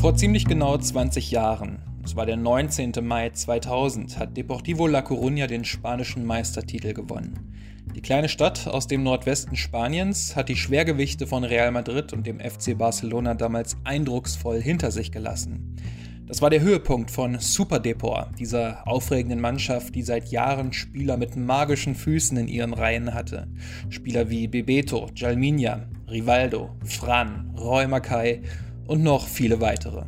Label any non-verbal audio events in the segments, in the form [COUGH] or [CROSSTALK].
Vor ziemlich genau 20 Jahren, es war der 19. Mai 2000, hat Deportivo La Coruña den spanischen Meistertitel gewonnen. Die kleine Stadt aus dem Nordwesten Spaniens hat die Schwergewichte von Real Madrid und dem FC Barcelona damals eindrucksvoll hinter sich gelassen. Das war der Höhepunkt von Super Depor, dieser aufregenden Mannschaft, die seit Jahren Spieler mit magischen Füßen in ihren Reihen hatte. Spieler wie Bebeto, Jalminia, Rivaldo, Fran, Roy Mackay und noch viele weitere.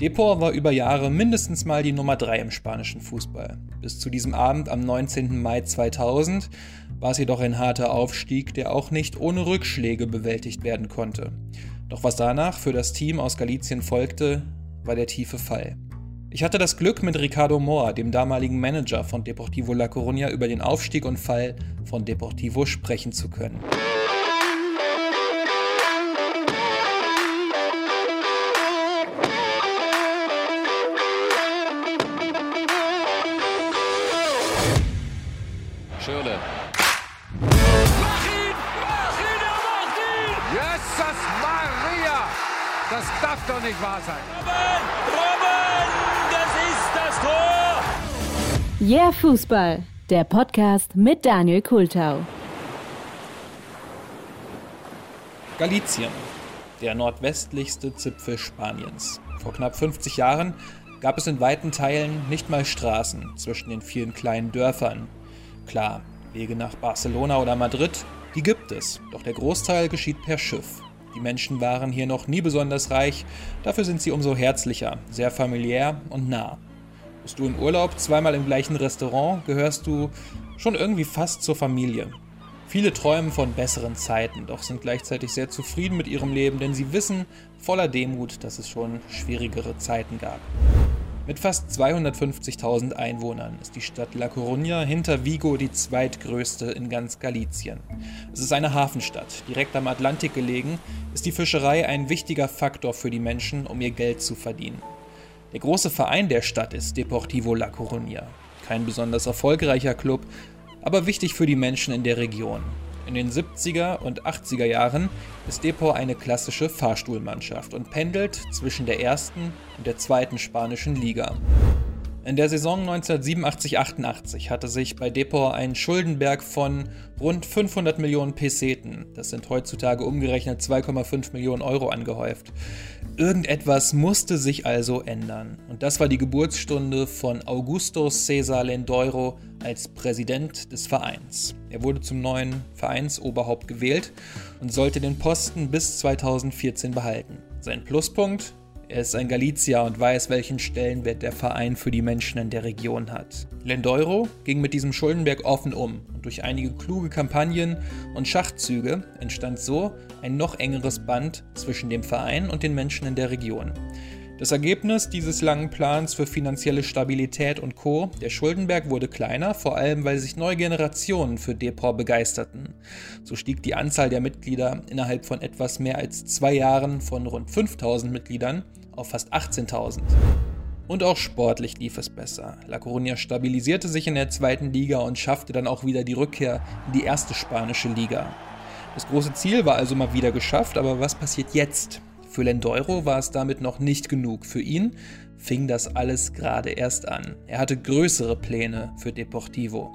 Depor war über Jahre mindestens mal die Nummer 3 im spanischen Fußball. Bis zu diesem Abend am 19. Mai 2000 war es jedoch ein harter Aufstieg, der auch nicht ohne Rückschläge bewältigt werden konnte. Doch was danach für das Team aus Galizien folgte, war der tiefe Fall. Ich hatte das Glück, mit Ricardo Moa, dem damaligen Manager von Deportivo La Coruña, über den Aufstieg und Fall von Deportivo sprechen zu können. Nicht wahr sein. Robben! Robben! Das ist das Tor! Yeah Fußball, der Podcast mit Daniel Kultau. Galizien, der nordwestlichste Zipfel Spaniens. Vor knapp 50 Jahren gab es in weiten Teilen nicht mal Straßen zwischen den vielen kleinen Dörfern. Klar, Wege nach Barcelona oder Madrid, die gibt es, doch der Großteil geschieht per Schiff. Die Menschen waren hier noch nie besonders reich, dafür sind sie umso herzlicher, sehr familiär und nah. Bist du im Urlaub zweimal im gleichen Restaurant, gehörst du schon irgendwie fast zur Familie. Viele träumen von besseren Zeiten, doch sind gleichzeitig sehr zufrieden mit ihrem Leben, denn sie wissen voller Demut, dass es schon schwierigere Zeiten gab. Mit fast 250.000 Einwohnern ist die Stadt La Coruña hinter Vigo die zweitgrößte in ganz Galizien. Es ist eine Hafenstadt. Direkt am Atlantik gelegen ist die Fischerei ein wichtiger Faktor für die Menschen, um ihr Geld zu verdienen. Der große Verein der Stadt ist Deportivo La Coruña. Kein besonders erfolgreicher Club, aber wichtig für die Menschen in der Region. In den 70er und 80er Jahren ist Depor eine klassische Fahrstuhlmannschaft und pendelt zwischen der ersten und der zweiten spanischen Liga. In der Saison 1987-88 hatte sich bei Depor ein Schuldenberg von rund 500 Millionen Peseten, das sind heutzutage umgerechnet 2,5 Millionen Euro, angehäuft. Irgendetwas musste sich also ändern. Und das war die Geburtsstunde von Augusto César Lendoiro als Präsident des Vereins. Er wurde zum neuen Vereinsoberhaupt gewählt und sollte den Posten bis 2014 behalten. Sein Pluspunkt? Er ist ein Galizier und weiß, welchen Stellenwert der Verein für die Menschen in der Region hat. Lendoiro ging mit diesem Schuldenberg offen um und durch einige kluge Kampagnen und Schachzüge entstand so ein noch engeres Band zwischen dem Verein und den Menschen in der Region. Das Ergebnis dieses langen Plans für finanzielle Stabilität und Co. Der Schuldenberg wurde kleiner, vor allem weil sich neue Generationen für Depor begeisterten. So stieg die Anzahl der Mitglieder innerhalb von etwas mehr als zwei Jahren von rund 5000 Mitgliedern auf fast 18.000. Und auch sportlich lief es besser. La Coruña stabilisierte sich in der zweiten Liga und schaffte dann auch wieder die Rückkehr in die erste spanische Liga. Das große Ziel war also mal wieder geschafft, aber was passiert jetzt? Für Lendoiro war es damit noch nicht genug. Für ihn fing das alles gerade erst an. Er hatte größere Pläne für Deportivo.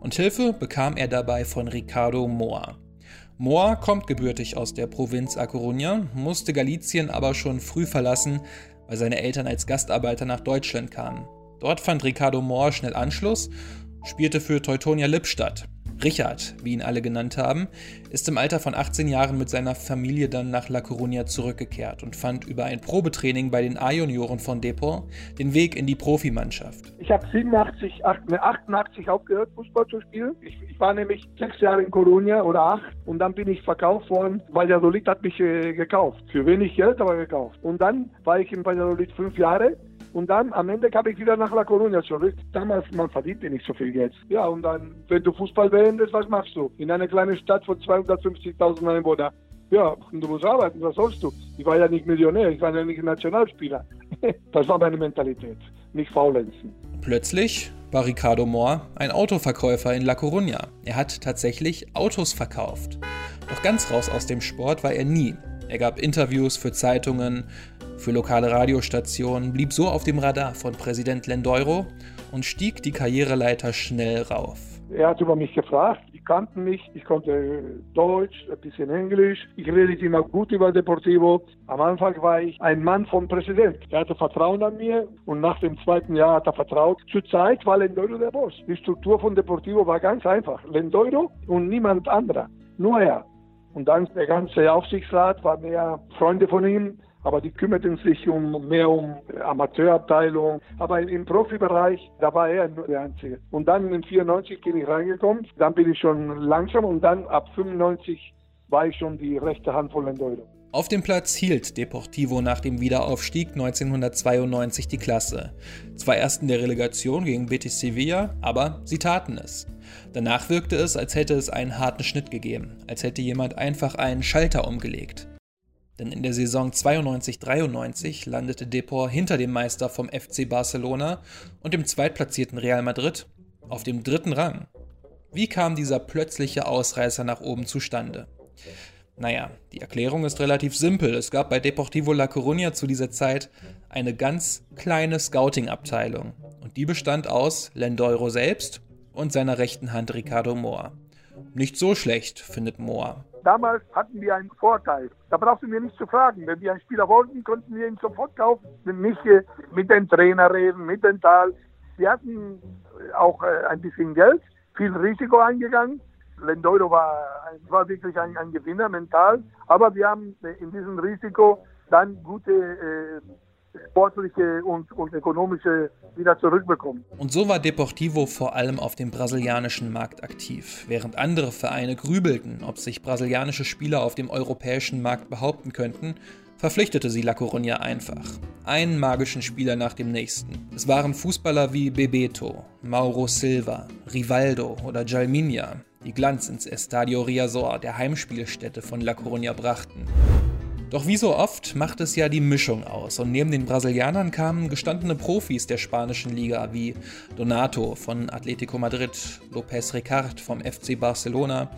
Und Hilfe bekam er dabei von Ricardo Moa. Moa kommt gebürtig aus der Provinz A Coruña, musste Galizien aber schon früh verlassen, weil seine Eltern als Gastarbeiter nach Deutschland kamen. Dort fand Ricardo Moa schnell Anschluss, spielte für Teutonia Lippstadt. Richard, wie ihn alle genannt haben, ist im Alter von 18 Jahren mit seiner Familie dann nach La Coruña zurückgekehrt und fand über ein Probetraining bei den A-Junioren von Depor den Weg in die Profimannschaft. Ich habe 87, 88 aufgehört, Fußball zu spielen. Ich, ich, war nämlich sechs Jahre in Coruña oder acht und dann bin ich verkauft worden. Valladolid hat mich äh, gekauft. Für wenig Geld, aber gekauft. Und dann war ich in Valladolid fünf Jahre und dann am Ende kam ich wieder nach La Coruña zurück. Damals, man verdiente nicht so viel Geld. Ja, und dann, wenn du Fußball beendest, was machst du? In einer kleinen Stadt von 250.000 Einwohnern. Ja, du musst arbeiten, was sollst du? Ich war ja nicht Millionär, ich war ja nicht Nationalspieler. [LAUGHS] das war meine Mentalität, nicht faulenzen. Plötzlich war Ricardo Mohr ein Autoverkäufer in La Coruña. Er hat tatsächlich Autos verkauft. Doch ganz raus aus dem Sport war er nie. Er gab Interviews für Zeitungen, für lokale Radiostationen, blieb so auf dem Radar von Präsident Lendoiro und stieg die Karriereleiter schnell rauf. Er hat über mich gefragt, die kannten mich, ich konnte Deutsch, ein bisschen Englisch, ich redete immer gut über Deportivo. Am Anfang war ich ein Mann vom Präsident. Er hatte Vertrauen an mir und nach dem zweiten Jahr hat er vertraut. Zurzeit war Lendoiro der Boss. Die Struktur von Deportivo war ganz einfach. Lendoiro und niemand anderer, nur er. Und dann der ganze Aufsichtsrat war mehr Freunde von ihm aber die kümmerten sich um mehr um Amateurabteilung. Aber im Profibereich, da war er nur der Einzige. Und dann in 94 bin ich reingekommen, dann bin ich schon langsam und dann ab 95 war ich schon die rechte Hand von Lendoiro. Auf dem Platz hielt Deportivo nach dem Wiederaufstieg 1992 die Klasse. Zwar erst in der Relegation gegen Betis Sevilla, aber sie taten es. Danach wirkte es, als hätte es einen harten Schnitt gegeben, als hätte jemand einfach einen Schalter umgelegt. Denn in der Saison 92-93 landete Depor hinter dem Meister vom FC Barcelona und dem zweitplatzierten Real Madrid auf dem dritten Rang. Wie kam dieser plötzliche Ausreißer nach oben zustande? Naja, die Erklärung ist relativ simpel. Es gab bei Deportivo La Coruña zu dieser Zeit eine ganz kleine Scouting-Abteilung. Und die bestand aus Lendoiro selbst und seiner rechten Hand Ricardo Mohr. Nicht so schlecht, findet Mohr. Damals hatten wir einen Vorteil. Da brauchst du mir nicht zu fragen. Wenn wir einen Spieler wollten, konnten wir ihn sofort kaufen. Nicht mit dem Trainer reden, mit dem Tal. Wir hatten auch äh, ein bisschen Geld, viel Risiko eingegangen. Lendoiro war, war wirklich ein, ein Gewinner mental. Aber wir haben in diesem Risiko dann gute äh, sportliche und, und ökonomische wieder zurückbekommen. Und so war Deportivo vor allem auf dem brasilianischen Markt aktiv. Während andere Vereine grübelten, ob sich brasilianische Spieler auf dem europäischen Markt behaupten könnten, verpflichtete sie La Coruña einfach. Einen magischen Spieler nach dem nächsten. Es waren Fußballer wie Bebeto, Mauro Silva, Rivaldo oder Jalminha, die Glanz ins Estadio Riazor, der Heimspielstätte von La Coruña, brachten. Doch wie so oft macht es ja die Mischung aus und neben den Brasilianern kamen gestandene Profis der spanischen Liga wie Donato von Atletico Madrid, López Ricard vom FC Barcelona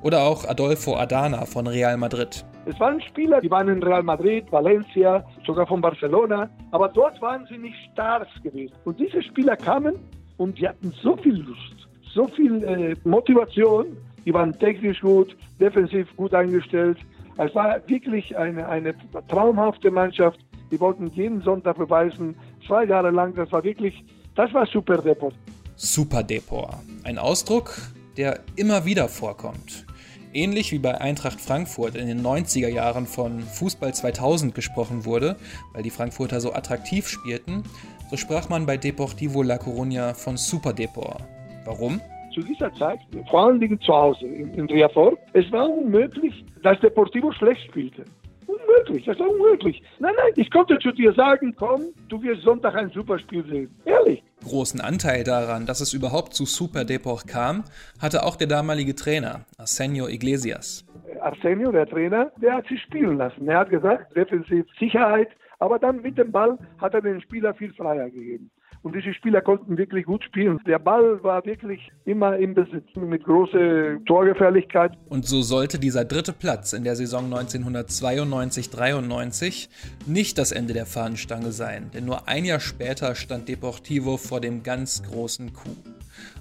oder auch Adolfo Adana von Real Madrid. Es waren Spieler, die waren in Real Madrid, Valencia, sogar von Barcelona, aber dort waren sie nicht Stars gewesen. Und diese Spieler kamen und die hatten so viel Lust, so viel äh, Motivation, die waren technisch gut, defensiv gut eingestellt es war wirklich eine, eine traumhafte Mannschaft. Die wollten jeden Sonntag beweisen, zwei Jahre lang, das war wirklich, das war Super Depot. Super Depot, ein Ausdruck, der immer wieder vorkommt. Ähnlich wie bei Eintracht Frankfurt in den 90er Jahren von Fußball 2000 gesprochen wurde, weil die Frankfurter so attraktiv spielten, so sprach man bei Deportivo La Coruña von Super Depot. Warum? zu dieser Zeit, vor allen Dingen zu Hause in, in Riazor, es war unmöglich, dass Deportivo schlecht spielte. Unmöglich, das war unmöglich. Nein, nein, ich konnte zu dir sagen, komm, du wirst Sonntag ein Superspiel sehen. Ehrlich. Großen Anteil daran, dass es überhaupt zu Super Deport kam, hatte auch der damalige Trainer, Arsenio Iglesias. Arsenio, der Trainer, der hat sich spielen lassen. Er hat gesagt, defensiv Sicherheit, aber dann mit dem Ball hat er den Spieler viel freier gegeben. Und diese Spieler konnten wirklich gut spielen. Der Ball war wirklich immer im Besitz mit großer Torgefährlichkeit. Und so sollte dieser dritte Platz in der Saison 1992-93 nicht das Ende der Fahnenstange sein, denn nur ein Jahr später stand Deportivo vor dem ganz großen Coup.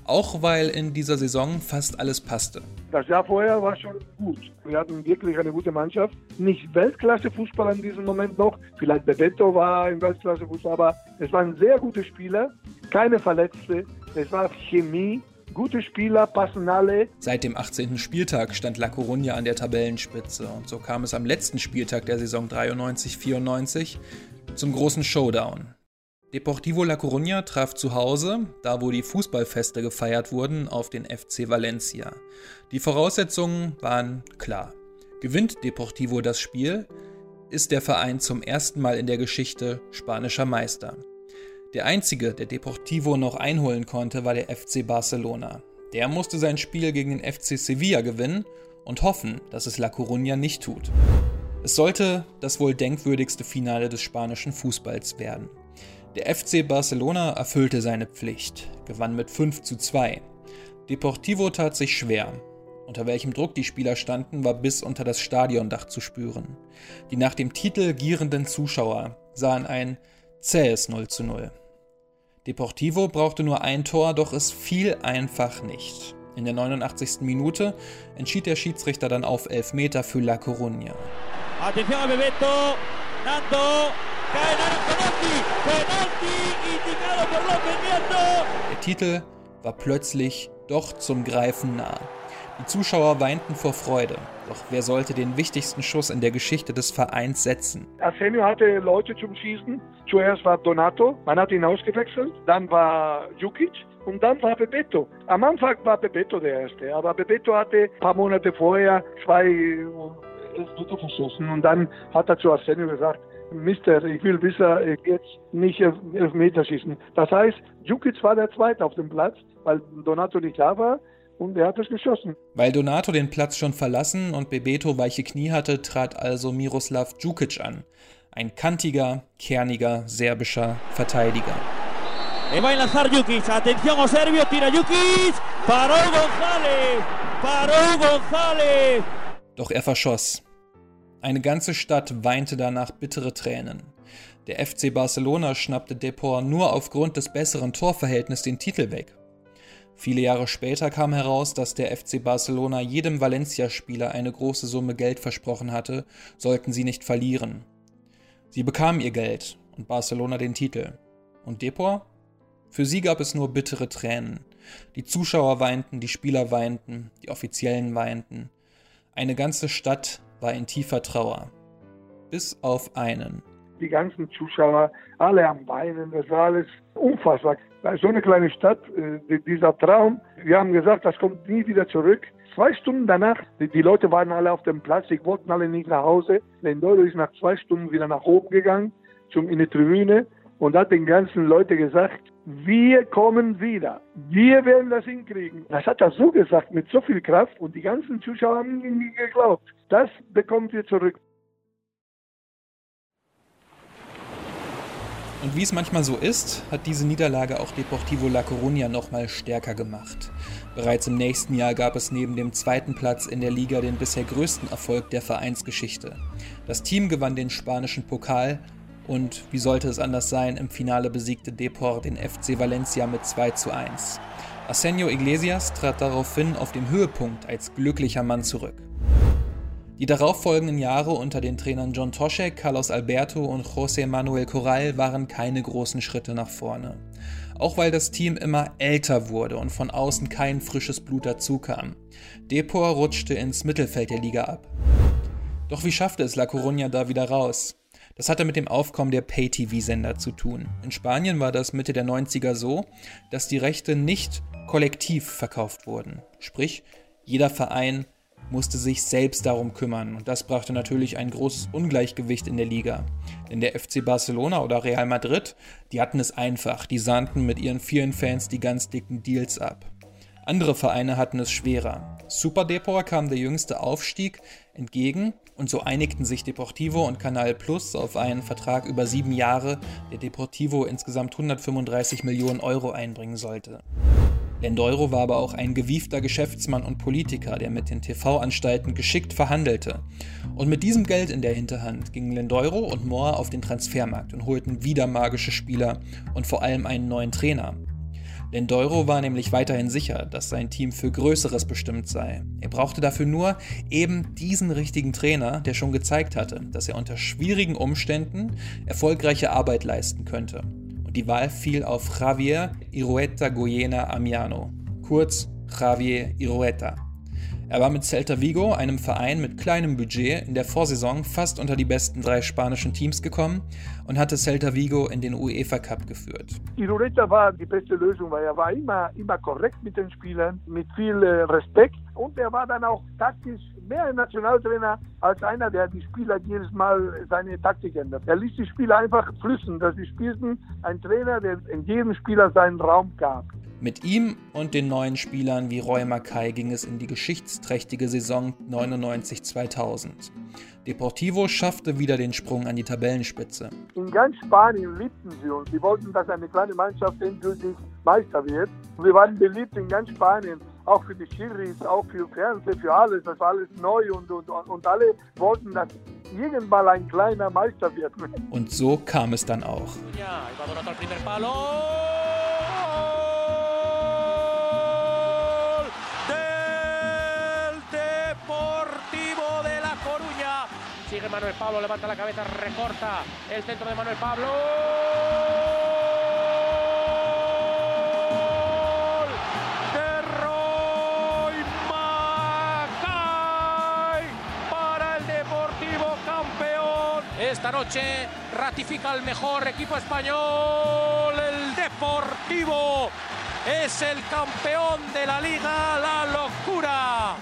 Auch weil in dieser Saison fast alles passte. Das Jahr vorher war schon gut. Wir hatten wirklich eine gute Mannschaft. Nicht Weltklasse-Fußball in diesem Moment noch. Vielleicht Bebeto war ein Weltklasse-Fußball, aber es waren sehr gute Spieler, keine Verletzte. Es war Chemie. Gute Spieler passen alle. Seit dem 18. Spieltag stand La Coruña an der Tabellenspitze und so kam es am letzten Spieltag der Saison 93-94 zum großen Showdown. Deportivo La Coruña traf zu Hause, da wo die Fußballfeste gefeiert wurden, auf den FC Valencia. Die Voraussetzungen waren klar. Gewinnt Deportivo das Spiel, ist der Verein zum ersten Mal in der Geschichte spanischer Meister. Der einzige, der Deportivo noch einholen konnte, war der FC Barcelona. Der musste sein Spiel gegen den FC Sevilla gewinnen und hoffen, dass es La Coruña nicht tut. Es sollte das wohl denkwürdigste Finale des spanischen Fußballs werden. Der FC Barcelona erfüllte seine Pflicht, gewann mit 5 zu 2. Deportivo tat sich schwer. Unter welchem Druck die Spieler standen, war bis unter das Stadiondach zu spüren. Die nach dem Titel gierenden Zuschauer sahen ein zähes 0 zu 0. Deportivo brauchte nur ein Tor, doch es fiel einfach nicht. In der 89. Minute entschied der Schiedsrichter dann auf Elfmeter für La Coruña. Atención Bebeto, Nando, Der Titel war plötzlich doch zum Greifen nah. Die Zuschauer weinten vor Freude. Doch wer sollte den wichtigsten Schuss in der Geschichte des Vereins setzen? Arsenio hatte Leute zum Schießen. Zuerst war Donato, man hat ihn ausgewechselt. Dann war Jukic und dann war Bebeto. Am Anfang war Bebeto der Erste, aber Bebeto hatte ein paar Monate vorher zwei Elfmeter verschossen und dann hat er zu Arsenio gesagt, Mister, ich will wissen, jetzt nicht Elfmeter schießen. Das heißt, Jukic war der Zweite auf dem Platz, weil Donato nicht da war und er hat es geschossen. Weil Donato den Platz schon verlassen und Bebeto weiche Knie hatte, trat also Miroslav Djukic an. Ein kantiger, kerniger, serbischer Verteidiger. Le va a enlazar Jukic. Atención, o Serbio, tira Jukic. Paró González. Paró González. Doch er verschoss. Eine ganze Stadt weinte danach bittere Tränen. Der FC Barcelona schnappte Depor nur aufgrund des besseren Torverhältnisses den Titel weg. Viele Jahre später kam heraus, dass der FC Barcelona jedem Valencia-Spieler eine große Summe Geld versprochen hatte, sollten sie nicht verlieren. Sie bekamen ihr Geld und Barcelona den Titel. Und Depor? Für sie gab es nur bittere Tränen. Die Zuschauer weinten, die Spieler weinten, die Offiziellen weinten. Eine ganze Stadt war in tiefer Trauer. Bis auf einen. Die ganzen Zuschauer, alle am Weinen, das war alles unfassbar. So eine kleine Stadt, äh, dieser Traum, wir haben gesagt, das kommt nie wieder zurück. Zwei Stunden danach, die Leute waren alle auf dem Platz, sie wollten alle nicht nach Hause. Lendoro ist nach zwei Stunden wieder nach oben gegangen, in die Tribüne und hat den ganzen Leuten gesagt, wir kommen wieder. Wir werden das hinkriegen. Das hat er so gesagt, mit so viel Kraft und die ganzen Zuschauer haben ihm geglaubt. Das bekommt ihr zurück. Und wie es manchmal so ist, hat diese Niederlage auch Deportivo La Coruña nochmal stärker gemacht. Bereits im nächsten Jahr gab es neben dem zweiten Platz in der Liga den bisher größten Erfolg der Vereinsgeschichte. Das Team gewann den spanischen Pokal und wie sollte es anders sein, im Finale besiegte Depor den FC Valencia mit 2 zu 1. Arsenio Iglesias trat daraufhin auf dem Höhepunkt als glücklicher Mann zurück. Die darauffolgenden Jahre unter den Trainern John Toschek, Carlos Alberto und José Manuel Corral waren keine großen Schritte nach vorne. Auch weil das Team immer älter wurde und von außen kein frisches Blut dazukam. Depor rutschte ins Mittelfeld der Liga ab. Doch wie schaffte es La Coruña da wieder raus? Das hatte mit dem Aufkommen der Pay-TV-Sender zu tun. In Spanien war das Mitte der 90er so, dass die Rechte nicht kollektiv verkauft wurden. Sprich, jeder Verein musste sich selbst darum kümmern und das brachte natürlich ein großes Ungleichgewicht in der Liga. Denn der FC Barcelona oder Real Madrid, die hatten es einfach, die sahnten mit ihren vielen Fans die ganz dicken Deals ab. Andere Vereine hatten es schwerer. Super Depor kam der jüngste Aufstieg entgegen und so einigten sich Deportivo und Canal Plus auf einen Vertrag über sieben Jahre, der Deportivo insgesamt 135 Millionen Euro einbringen sollte. Lendeuro war aber auch ein gewiefter Geschäftsmann und Politiker, der mit den TV-Anstalten geschickt verhandelte. Und mit diesem Geld in der Hinterhand gingen Lendeuro und Moore auf den Transfermarkt und holten wieder magische Spieler und vor allem einen neuen Trainer. Lendeuro war nämlich weiterhin sicher, dass sein Team für Größeres bestimmt sei. Er brauchte dafür nur eben diesen richtigen Trainer, der schon gezeigt hatte, dass er unter schwierigen Umständen erfolgreiche Arbeit leisten könnte und die Wahl fiel auf Javier Irueta Goyena Amiano, kurz Javier Irueta. Er war mit Celta Vigo, einem Verein mit kleinem Budget, in der Vorsaison fast unter die besten drei spanischen Teams gekommen und hatte Celta Vigo in den UEFA Cup geführt. Irureta war die beste Lösung, weil er war immer, immer korrekt mit den Spielern, mit viel äh, Respekt und er war dann auch taktisch mehr ein Nationaltrainer als einer, der die Spieler jedes Mal seine Taktik ändert. Er ließ die Spieler einfach flüssen, dass sie spielten. Ein Trainer, der in jedem Spieler seinen Raum gab. Mit ihm und den neuen Spielern wie Roy Mackay ging es in die geschichtsträchtige Saison 99-2000. Deportivo schaffte wieder den Sprung an die Tabellenspitze. In ganz Spanien liebten sie uns. Sie wollten, dass eine kleine Mannschaft endgültig Meister wird. Wir waren beliebt in ganz Spanien. auch für die Schiris, auch für Fernsehen, für alles. Das war alles neu und, und, und alle wollten, dass irgendwann ein kleiner Meister wird. Und so kam es dann auch. Ya, Manuel Pablo, levanta la cabeza, recorta el centro de Manuel Pablo. ¡Gol de Roy Mackay para el Deportivo campeón. Esta noche ratifica el mejor equipo español, el Deportivo. Es el campeón de la liga, la locura.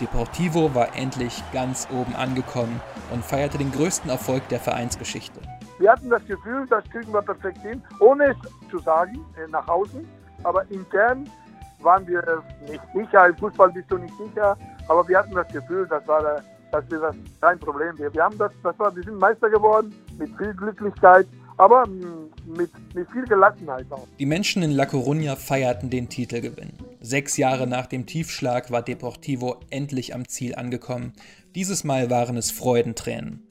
Deportivo war endlich ganz oben angekommen und feierte den größten Erfolg der Vereinsgeschichte. Wir hatten das Gefühl, das kriegen wir perfekt hin, ohne es zu sagen, äh, nach außen. Aber intern waren wir nicht sicher. Im Fußball bist du nicht sicher. Aber wir hatten das Gefühl, das war dass wir das kein Problem. Wir, wir haben das, das war, wir sind Meister geworden mit viel Glücklichkeit, aber mh, mit, mit viel Gelassenheit auch. Die Menschen in La Coruña feierten den Titelgewinn. Sechs Jahre nach dem Tiefschlag war Deportivo endlich am Ziel angekommen. Dieses Mal waren es Freudentränen.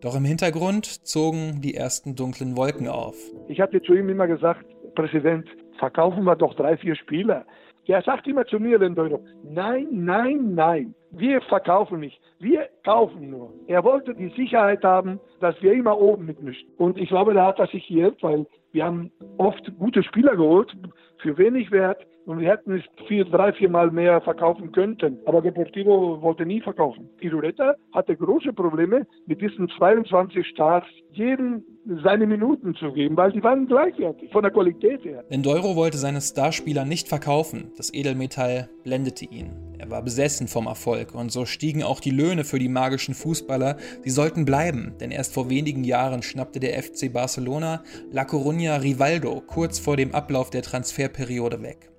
Doch im Hintergrund zogen die ersten dunklen Wolken auf. Ich hatte zu ihm immer gesagt, Präsident, verkaufen wir doch drei, vier Spieler. Der sagt immer zu mir, Lendoiro, nein, nein, nein, wir verkaufen nicht, wir kaufen nur. Er wollte die Sicherheit haben, dass wir immer oben mitmischen. Und ich glaube, da hat er sich geirrt, weil wir haben oft gute Spieler geholt, für wenig Wert, und wir hätten es vier, drei, vier Mal mehr verkaufen könnten. Aber Deportivo wollte nie verkaufen. Irureta hatte große Probleme mit diesen 22 Stars, jedem seine Minuten zu geben, weil die waren gleichwertig von der Qualität her. Lendoiro wollte seine Starspieler nicht verkaufen. Das Edelmetall blendete ihn. Er war besessen vom Erfolg und so stiegen auch die Löhne für die magischen Fußballer. Sie sollten bleiben, denn erst vor wenigen Jahren schnappte der FC Barcelona La Coruña Rivaldo kurz vor dem Ablauf der Transferperiode weg.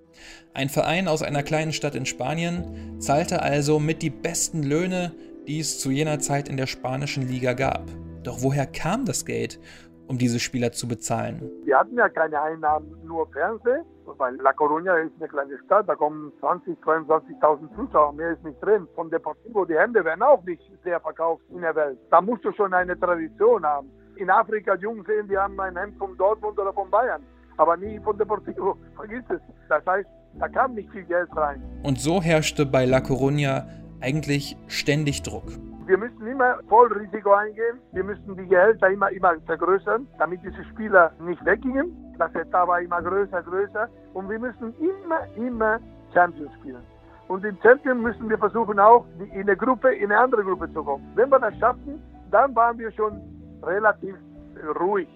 Ein Verein aus einer kleinen Stadt in Spanien zahlte also mit die besten Löhne, die es zu jener Zeit in der spanischen Liga gab. Doch woher kam das Geld, um diese Spieler zu bezahlen? Wir hatten ja keine Einnahmen, nur Fernsehen, weil La Coruña ist eine kleine Stadt, da kommen 20, 22.000 Zuschauer, mehr ist nicht drin. Von Deportivo, die Hände werden auch nicht sehr verkauft in der Welt. Da musst du schon eine Tradition haben. In Afrika, Jungen sehen, die haben ein Hemd von Dortmund oder von Bayern, aber nie von Deportivo. [LAUGHS] Vergiss es. Das heißt, da kam nicht viel Geld rein. Und so herrschte bei La Coruña eigentlich ständig Druck. Wir müssen immer voll Risiko eingehen. Wir müssen die Gehälter immer, immer vergrößern, damit diese Spieler nicht weggingen. Das Etat war immer größer, größer. Und wir müssen immer, immer Champions spielen. Und im Champions müssen wir versuchen auch, in eine Gruppe, in eine andere Gruppe zu kommen. Wenn wir das schaffen, dann waren wir schon relativ ruhig.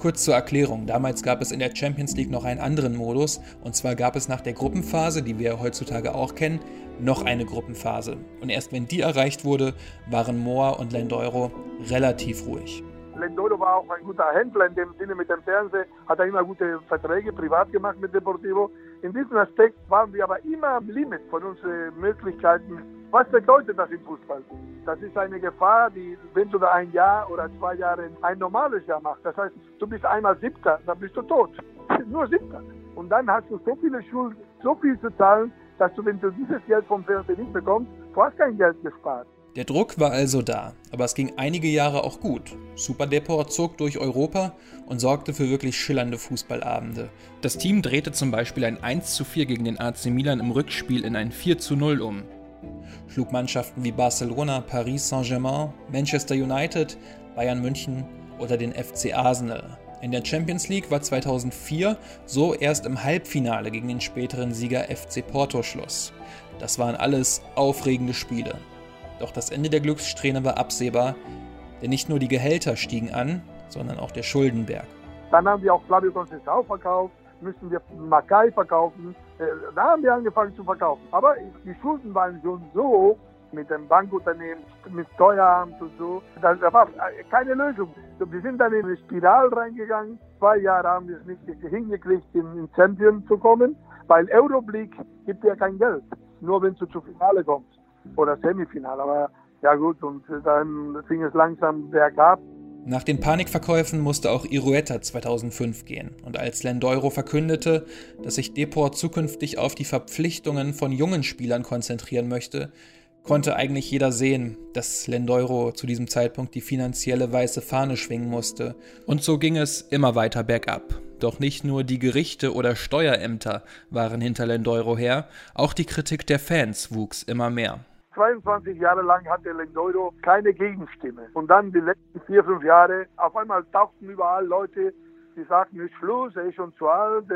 Kurz zur Erklärung, damals gab es in der Champions League noch einen anderen Modus, und zwar gab es nach der Gruppenphase, die wir heutzutage auch kennen, noch eine Gruppenphase. Und erst wenn die erreicht wurde, waren Moa und Lendoiro relativ ruhig. Lendoiro war auch ein guter Händler in dem Sinne mit dem Fernsehen, hat er immer gute Verträge privat gemacht mit Deportivo. In diesem Aspekt waren wir aber immer am Limit von unseren Möglichkeiten. Was bedeutet das im Fußball? Das ist eine Gefahr, die, wenn du da ein Jahr oder zwei Jahre ein normales Jahr machst, das heißt, du bist einmal Siebter, dann bist du tot. [LAUGHS] Nur Siebter. Und dann hast du so viele Schulden, so viel zu zahlen, dass du, wenn du dieses Geld vom Fernsehen nicht bekommst, du hast kein Geld gespart. Der Druck war also da, aber es ging einige Jahre auch gut. Super Depor zog durch Europa und sorgte für wirklich schillernde Fußballabende. Das Team drehte zum Beispiel ein 1 zu 4 gegen den AC Milan im Rückspiel in ein 4 zu 0 um. Schlug Mannschaften wie Barcelona, Paris Saint-Germain, Manchester United, Bayern München oder den FC Arsenal. In der Champions League war 2004 so erst im Halbfinale gegen den späteren Sieger FC Porto Schluss. Das waren alles aufregende Spiele. Doch das Ende der Glückssträhne war absehbar, denn nicht nur die Gehälter stiegen an, sondern auch der Schuldenberg. Dann haben wir auch Flavio Conceição verkauft, müssen wir Makai verkaufen. Äh, Da haben wir angefangen zu verkaufen. Aber die Schulden waren schon so hoch mit dem Bankunternehmen, mit Steueramt und so. Da, war keine Lösung. Wir sind dann in eine Spirale reingegangen. Zwei Jahre haben wir es nicht hingekriegt, in, Champion zu kommen, weil Euroblick gibt ja kein Geld. Nur wenn du zu Finale kommst oder Semifinale. Aber ja gut, und dann fing es langsam bergab. Nach den Panikverkäufen musste auch Irueta 2005 gehen. Und als Lendeuro verkündete, dass sich Depor zukünftig auf die Verpflichtungen von jungen Spielern konzentrieren möchte, konnte eigentlich jeder sehen, dass Lendeuro zu diesem Zeitpunkt die finanzielle weiße Fahne schwingen musste. Und so ging es immer weiter bergab. Doch nicht nur die Gerichte oder Steuerämter waren hinter Lendeuro her, auch die Kritik der Fans wuchs immer mehr. 22 Jahre lang hatte Lendoiro keine Gegenstimme. Und dann die letzten vier, fünf Jahre, auf einmal tauchten überall Leute, die sagten, ist Schluss, er ist schon zu alt,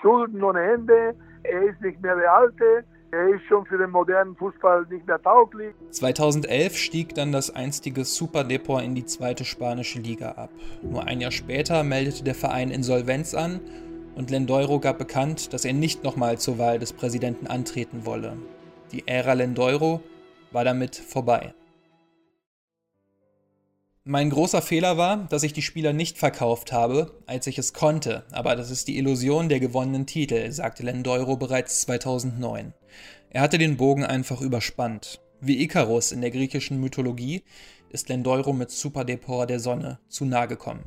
Schulden ohne Ende, er ist nicht mehr der Alte, er ist schon für den modernen Fußball nicht mehr tauglich. 2011 stieg dann das einstige Super Depot in die zweite spanische Liga ab. Nur ein Jahr später meldete der Verein Insolvenz an und Lendeuro gab bekannt, dass er nicht nochmal zur Wahl des Präsidenten antreten wolle. Die Ära Lendeuro war damit vorbei. Mein großer Fehler war, dass ich die Spieler nicht verkauft habe, als ich es konnte, aber das ist die Illusion der gewonnenen Titel, sagte Lendeuro bereits 2009. Er hatte den Bogen einfach überspannt. Wie Ikarus in der griechischen Mythologie ist Lendeuro mit Super Depor der Sonne zu nahe gekommen.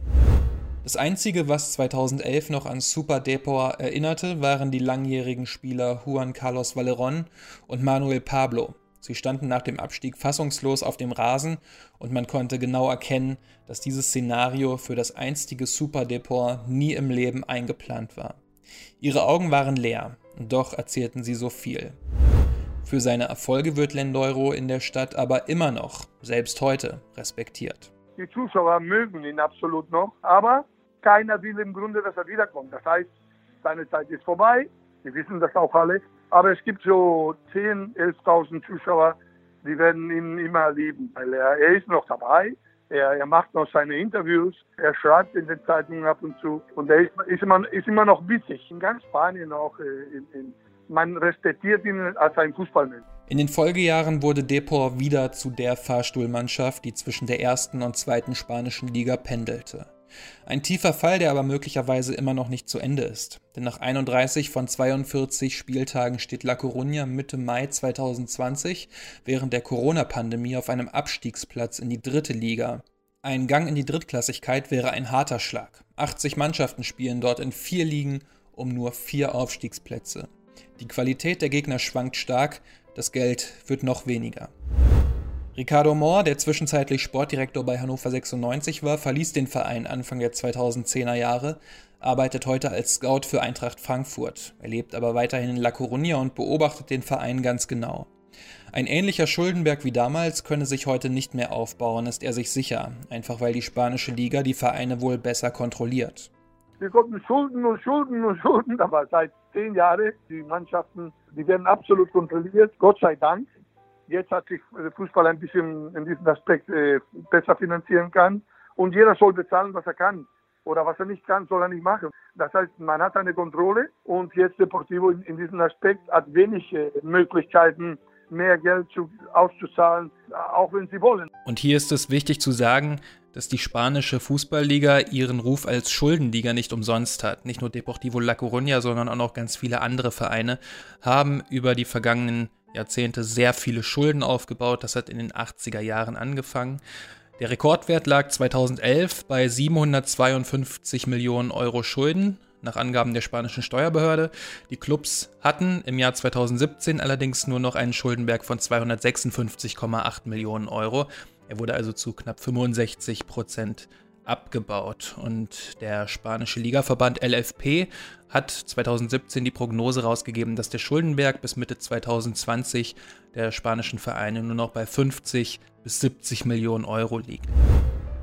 Das Einzige, was 2011 noch an Super Depor erinnerte, waren die langjährigen Spieler Juan Carlos Valeron und Manuel Pablo, Sie standen nach dem Abstieg fassungslos auf dem Rasen und man konnte genau erkennen, dass dieses Szenario für das einstige Superdepot nie im Leben eingeplant war. Ihre Augen waren leer, doch erzählten sie so viel. Für seine Erfolge wird Lendeuro in der Stadt aber immer noch, selbst heute, respektiert. Die Zuschauer mögen ihn absolut noch, aber keiner will im Grunde, dass er wiederkommt. Das heißt, seine Zeit ist vorbei. Sie wissen das auch alle. Aber es gibt so 10.000, 11.000 Zuschauer, die werden ihn immer lieben, weil er, er ist noch dabei. Er, er, macht noch seine Interviews, er schreibt in den Zeitungen ab und zu und er ist, ist, immer, ist immer noch witzig. In ganz Spanien auch. Äh, in, in, man respektiert ihn als ein Fußballmensch. In den Folgejahren wurde Depor wieder zu der Fahrstuhlmannschaft, die zwischen der ersten und zweiten spanischen Liga pendelte. Ein tiefer Fall, der aber möglicherweise immer noch nicht zu Ende ist. Denn nach 31 von 42 Spieltagen steht La Coruña Mitte Mai 2020 während der Corona-Pandemie auf einem Abstiegsplatz in die dritte Liga. Ein Gang in die Drittklassigkeit wäre ein harter Schlag. 80 Mannschaften spielen dort in vier Ligen um nur vier Aufstiegsplätze. Die Qualität der Gegner schwankt stark, das Geld wird noch weniger. Ricardo Mohr, der zwischenzeitlich Sportdirektor bei Hannover 96 war, verließ den Verein Anfang der 2010er Jahre, arbeitet heute als Scout für Eintracht Frankfurt. Er lebt aber weiterhin in La Coruña und beobachtet den Verein ganz genau. Ein ähnlicher Schuldenberg wie damals könne sich heute nicht mehr aufbauen, ist er sich sicher, einfach weil die spanische Liga die Vereine wohl besser kontrolliliert. Wir konnten Schulden und Schulden und Schulden, aber seit zehn Jahren, die Mannschaften, die werden absolut kontrolliert, Gott sei Dank. Jetzt hat sich der Fußball ein bisschen in diesem Aspekt äh, besser finanzieren kann. Und jeder soll bezahlen, was er kann. Oder was er nicht kann, soll er nicht machen. Das heißt, man hat eine Kontrolle und jetzt Deportivo in, in diesem Aspekt hat wenig äh, Möglichkeiten, mehr Geld zu, auszuzahlen, auch wenn sie wollen. Und hier ist es wichtig zu sagen, dass die spanische Fußballliga ihren Ruf als Schuldenliga nicht umsonst hat. Nicht nur Deportivo La Coruña, sondern auch noch ganz viele andere Vereine haben über die vergangenen Jahrzehnte sehr viele Schulden aufgebaut. Das hat in den 80er Jahren angefangen. Der Rekordwert lag 2011 bei 752 Millionen Euro Schulden, nach Angaben der spanischen Steuerbehörde. Die Clubs hatten im Jahr 2017 allerdings nur noch einen Schuldenberg von 256,8 Millionen Euro. Er wurde also zu knapp 65 Prozent abgebaut. Und der spanische Ligaverband LFP hat 2017 die Prognose rausgegeben, dass der Schuldenberg bis Mitte 2020 der spanischen Vereine nur noch bei 50 bis 70 Millionen Euro liegt.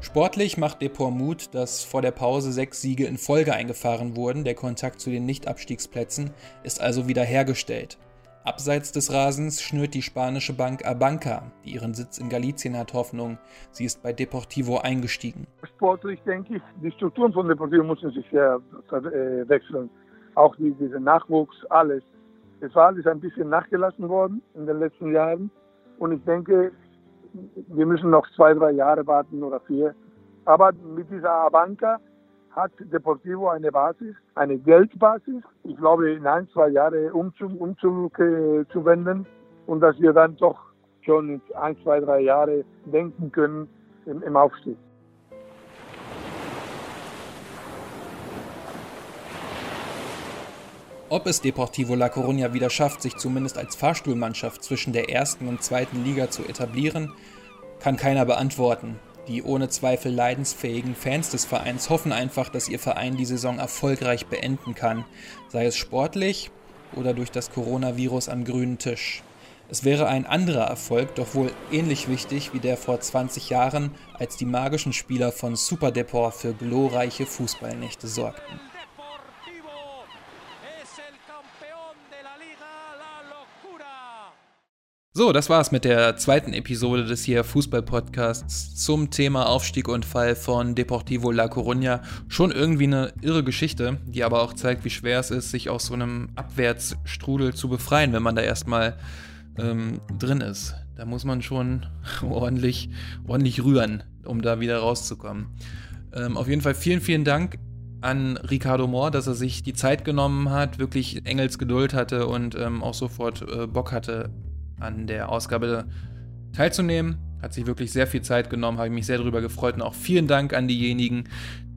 Sportlich macht Depor Mut, dass vor der Pause sechs Siege in Folge eingefahren wurden. Der Kontakt zu den Nicht-Abstiegsplätzen ist also wieder hergestellt. Abseits des Rasens schnürt die spanische Bank Abanca, die ihren Sitz in Galicien hat, Hoffnung. Sie ist bei Deportivo eingestiegen. Sportlich denke ich, die Strukturen von Deportivo müssen sich sehr äh, wechseln. Auch die, dieser Nachwuchs, alles. Es war alles ein bisschen nachgelassen worden in den letzten Jahren. Und ich denke, wir müssen noch zwei, drei Jahre warten oder vier. Aber mit dieser Abanca hat Deportivo eine Basis, eine Geldbasis. Ich glaube, in ein, zwei Jahren umzuwenden umzu, und dass wir dann doch schon in ein, zwei, drei Jahre denken können im, im Aufstieg. Ob es Deportivo La Coruña wieder schafft, sich zumindest als Fahrstuhlmannschaft zwischen der ersten und zweiten Liga zu etablieren, kann keiner beantworten. Die ohne Zweifel leidensfähigen Fans des Vereins hoffen einfach, dass ihr Verein die Saison erfolgreich beenden kann, sei es sportlich oder durch das Coronavirus am grünen Tisch. Es wäre ein anderer Erfolg, doch wohl ähnlich wichtig wie der vor 20 Jahren, als die magischen Spieler von Super Deport für glorreiche Fußballnächte sorgten. So, das war's mit der zweiten Episode des hier Fußball-Podcasts zum Thema Aufstieg und Fall von Deportivo La Coruña. Schon irgendwie eine irre Geschichte, die aber auch zeigt, wie schwer es ist, sich aus so einem Abwärtsstrudel zu befreien, wenn man da erstmal ähm, drin ist. Da muss man schon [LAUGHS] ordentlich, ordentlich rühren, um da wieder rauszukommen. Ähm, auf jeden Fall vielen, vielen Dank an Ricardo Moore, dass er sich die Zeit genommen hat, wirklich Engelsgeduld hatte und ähm, auch sofort äh, Bock hatte, an der Ausgabe teilzunehmen. Hat sich wirklich sehr viel Zeit genommen, habe ich mich sehr darüber gefreut und auch vielen Dank an diejenigen,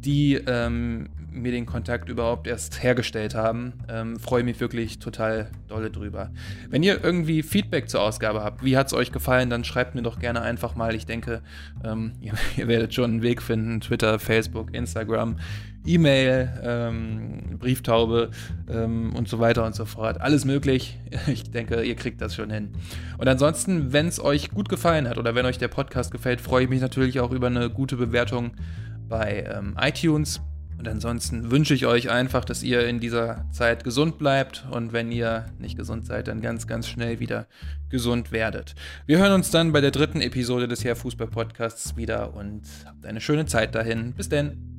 die ähm, mir den Kontakt überhaupt erst hergestellt haben. Ähm, freue mich wirklich total dolle drüber. Wenn ihr irgendwie Feedback zur Ausgabe habt, wie hat es euch gefallen, dann schreibt mir doch gerne einfach mal. Ich denke, ähm, ihr, [LAUGHS] ihr, werdet schon einen Weg finden. Twitter, Facebook, Instagram, E-Mail, ähm, Brieftaube ähm, und so weiter und so fort. Alles möglich. [LAUGHS] Ich denke, ihr kriegt das schon hin. Und ansonsten, wenn es euch gut gefallen hat oder wenn euch der Podcast gefällt, freue ich mich natürlich auch über eine gute Bewertung bei ähm, iTunes. Und ansonsten wünsche ich euch einfach, dass ihr in dieser Zeit gesund bleibt und wenn ihr nicht gesund seid, dann ganz, ganz schnell wieder gesund werdet. Wir hören uns dann bei der dritten Episode des Herr Fußball Podcasts wieder und habt eine schöne Zeit dahin. Bis denn.